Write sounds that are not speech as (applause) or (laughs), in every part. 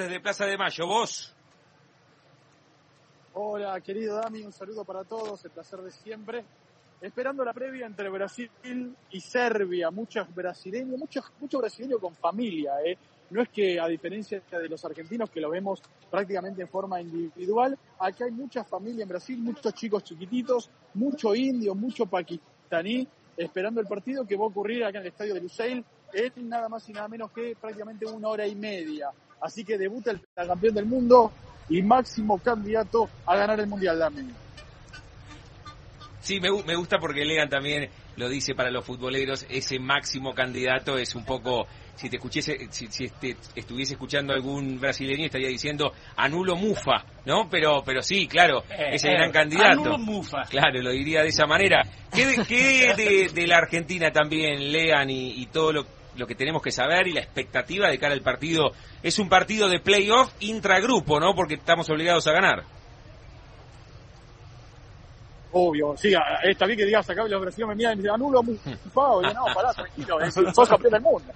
desde Plaza de Mayo. ¿Vos? Hola, querido Dami, un saludo para todos, el placer de siempre. Esperando la previa entre Brasil y Serbia, muchos brasileños, muchos, muchos brasileños con familia, ¿eh? No es que a diferencia de los argentinos que lo vemos prácticamente en forma individual, aquí hay mucha familia en Brasil, muchos chicos chiquititos, mucho indio, mucho pakistaní, esperando el partido que va a ocurrir acá en el estadio de Lusail en nada más y nada menos que prácticamente una hora y media. Así que debuta el campeón del mundo y máximo candidato a ganar el Mundial, Dame. Sí, me, me gusta porque Lean también lo dice para los futboleros, ese máximo candidato es un poco, si te escuchese, si, si este, estuviese escuchando algún brasileño estaría diciendo anulo Mufa, ¿no? Pero, pero sí, claro, Eh, ese eh, gran candidato. anulo Mufa. Claro, lo diría de esa manera. ¿Qué, de, qué de, de la Argentina también, Lean, y, y todo lo, lo que tenemos que saber y la expectativa de cara al partido? Es un partido de playoff intragrupo, ¿no? Porque estamos obligados a ganar. Obvio, sí, a- está bien que digas acá los brasileños me miran y me dicen anulo Mufa, (laughs) oye, no, pará, tranquilo, sos campeón del mundo.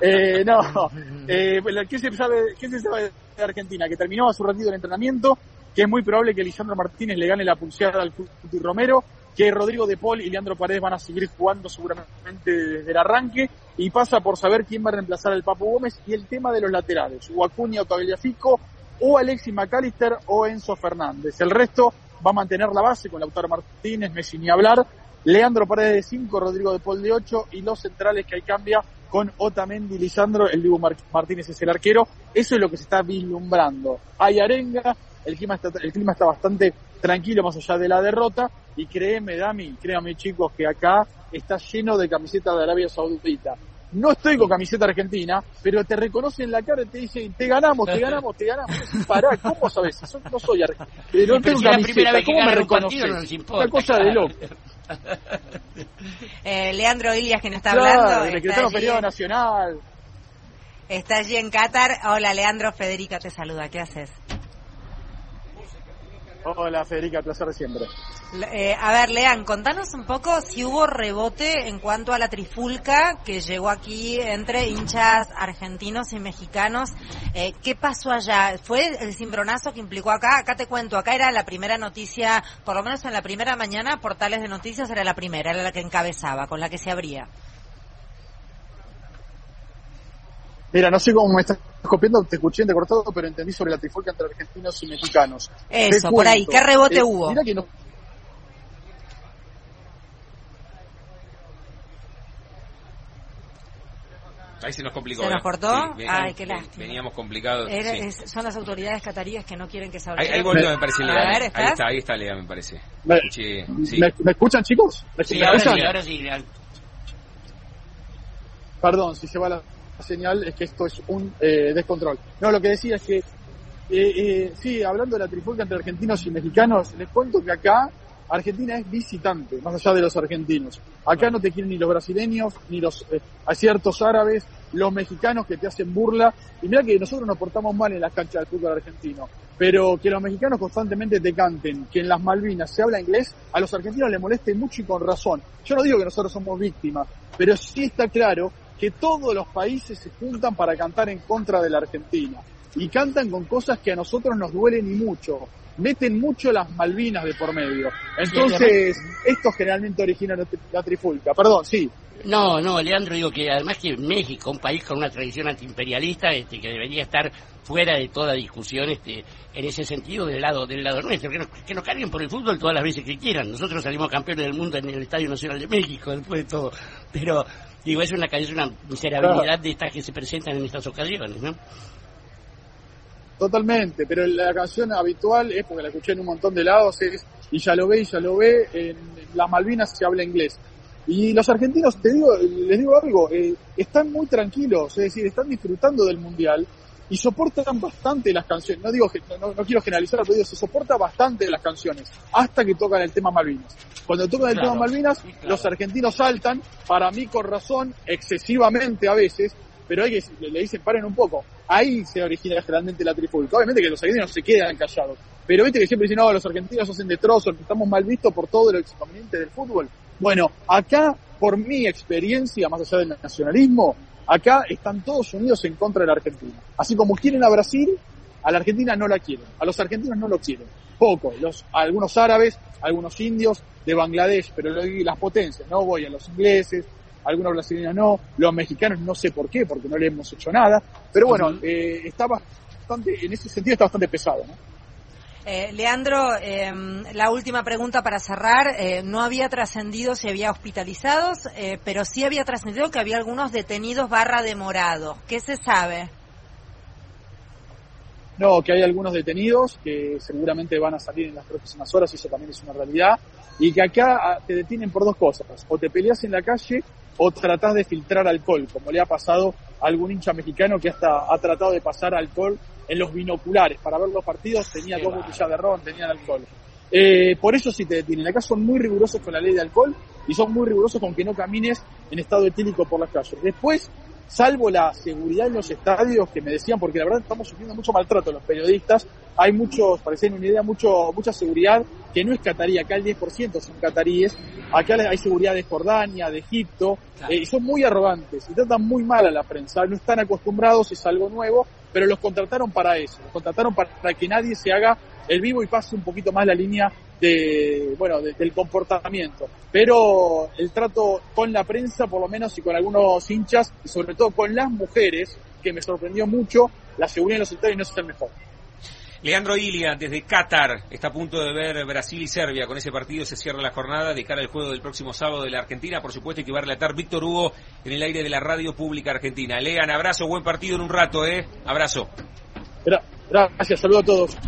Eh, no, eh, ¿qué, se sabe, ¿qué se sabe de Argentina? Que terminó a su ratito el entrenamiento, que es muy probable que Lisandro Martínez le gane la pulseada al Cuti Romero, que Rodrigo de Paul y Leandro Paredes van a seguir jugando seguramente desde el arranque, y pasa por saber quién va a reemplazar al Papu Gómez y el tema de los laterales, o Acuña o Tagliafico, o Alexis McAllister o Enzo Fernández. El resto va a mantener la base con Lautaro Martínez, Messi ni hablar, Leandro Paredes de 5, Rodrigo de Paul de 8 y los centrales que hay cambia con Otamendi, Lisandro, el Dibu Mar- Martínez es el arquero. Eso es lo que se está vislumbrando. Hay arenga, el clima está, el clima está bastante tranquilo más allá de la derrota y créeme, Dami, créame chicos que acá está lleno de camisetas de Arabia Saudita. No estoy con camiseta argentina, pero te reconocen la cara y te dicen, te ganamos, te ganamos, te ganamos. Pará, ¿cómo sabes? No soy argentino. No Pero tengo si la camiseta, primera vez que ¿cómo me reconoces? no Una cosa de loco. (laughs) Eh, Leandro Ilias que nos está Claro, hablando. el allí, feriado nacional. está allí en Qatar. Hola Leandro, Federica te saluda. ¿Qué haces? Hola Federica, placer de siempre. Eh, a ver, Lean, contanos un poco si hubo rebote en cuanto a la trifulca que llegó aquí entre hinchas argentinos y mexicanos. Eh, ¿Qué pasó allá? ¿Fue el cimbronazo que implicó acá? Acá te cuento, acá era la primera noticia, por lo menos en la primera mañana, portales de noticias era la primera, era la que encabezaba, con la que se abría. Mira, no sé cómo me estás copiando, te escuché entrecortado, pero entendí sobre la trifulca entre argentinos y mexicanos. Eso, por ahí. ¿qué rebote Eh, hubo? Mira que no, Ahí se nos complicó. ¿Se nos ¿eh? cortó? Ay, qué lástima. Veníamos complicados. Era- sí. es- son las autoridades cataríes que no quieren que se hable. Ahí, ahí volvió, me parece, A Lea. ver, Ahí ¿estás? está, ahí está Lea, me parece. me, Escuché, sí. ¿me- me escuchan chicos? ¿Me, Sí, ahora escuchan? sí, ahora sí. Leandro. Perdón, si se va la señal es que esto es un eh, descontrol. No, lo que decía es que, eh, eh, sí, hablando de la trifulca entre argentinos y mexicanos, les cuento que acá Argentina es visitante, más allá de los argentinos. Acá no te quieren ni los brasileños, ni los eh, a ciertos árabes, los mexicanos que te hacen burla. Y mira que nosotros nos portamos mal en las canchas del fútbol argentino. Pero que los mexicanos constantemente te canten que en las Malvinas se habla inglés, a los argentinos les moleste mucho y con razón. Yo no digo que nosotros somos víctimas, pero sí está claro que todos los países se juntan para cantar en contra de la Argentina. Y cantan con cosas que a nosotros nos duelen y mucho. Meten mucho las Malvinas de por medio. Entonces, esto generalmente origina la trifulca. Perdón, sí. No, no, Leandro, digo que además que México, un país con una tradición antiimperialista, este, que debería estar fuera de toda discusión, este, en ese sentido del lado, del lado nuestro, que nos, que nos carguen por el fútbol todas las veces que quieran. Nosotros salimos campeones del mundo en el Estadio Nacional de México, después de todo. Pero, digo, es una, es una miserabilidad de estas que se presentan en estas ocasiones, ¿no? Totalmente, pero la canción habitual es, porque la escuché en un montón de lados, es y ya lo ve, y ya lo ve, en las Malvinas se habla inglés. Y los argentinos, te digo, les digo algo, eh, están muy tranquilos, es decir, están disfrutando del Mundial y soportan bastante las canciones. No digo, que- no, no quiero generalizar, pero digo, se soporta bastante las canciones hasta que tocan el tema Malvinas. Cuando tocan el Claro, tema Malvinas, claro. los argentinos saltan, para mí con razón, excesivamente a veces, pero hay que, le, dicen paren un poco. Ahí se origina generalmente la trifulca. Obviamente que los argentinos se quedan callados. Pero viste que siempre dicen, no, los argentinos hacen destrozos, estamos mal vistos por todo lo inconveniente del fútbol. Bueno, acá, por mi experiencia, más allá del nacionalismo, acá están todos unidos en contra de la Argentina. Así como quieren a Brasil, A la Argentina no la quieren, a los argentinos no lo quieren, poco, algunos árabes, algunos indios de Bangladesh, pero las potencias, no voy a los ingleses, algunos brasileños no, los mexicanos no sé por qué, porque no le hemos hecho nada, pero bueno, eh, está bastante, en ese sentido está bastante pesado, ¿no? Eh, Leandro, em, la última pregunta para cerrar. Eh, no había trascendido si había hospitalizados, eh, pero sí había trascendido que había algunos detenidos barra demorados. ¿Qué se sabe? No, que hay algunos detenidos que seguramente van a salir en las próximas horas, y eso también es una realidad, y que acá ah, te detienen por dos cosas. O te peleas en la calle o tratás de filtrar alcohol, como le ha pasado a algún hincha mexicano que hasta ha tratado de pasar alcohol en los binoculares para ver los partidos, tenía dos botellas de ron, tenían alcohol. Eh, por eso sí te detienen. Acá son muy rigurosos con la ley de alcohol y son muy rigurosos con que no camines en estado etílico por las calles. Después, salvo la seguridad en los estadios que me decían, porque la verdad estamos sufriendo mucho maltrato los periodistas, hay muchos, parecen una idea, mucho, mucha seguridad que no es catarí, acá el 10% son cataríes, acá hay seguridad de Jordania, de Egipto, eh, y son muy arrogantes y tratan muy mal a la prensa, no están acostumbrados, es algo nuevo, pero los contrataron para eso, los contrataron para que nadie se haga el vivo y pase un poquito más la línea de, bueno, del comportamiento. Pero el trato con la prensa, por lo menos, y con algunos hinchas, y sobre todo con las mujeres, que me sorprendió mucho, la seguridad en los estadios no es el mejor. Leandro Ilia, desde Qatar, está a punto de ver Brasil y Serbia. Con ese partido se cierra la jornada de cara al juego del próximo sábado de la Argentina. Por supuesto, que va a relatar Víctor Hugo en el aire de la Radio Pública Argentina. Lean, abrazo, buen partido en un rato, ¿eh? Abrazo. Gracias, saludo a todos.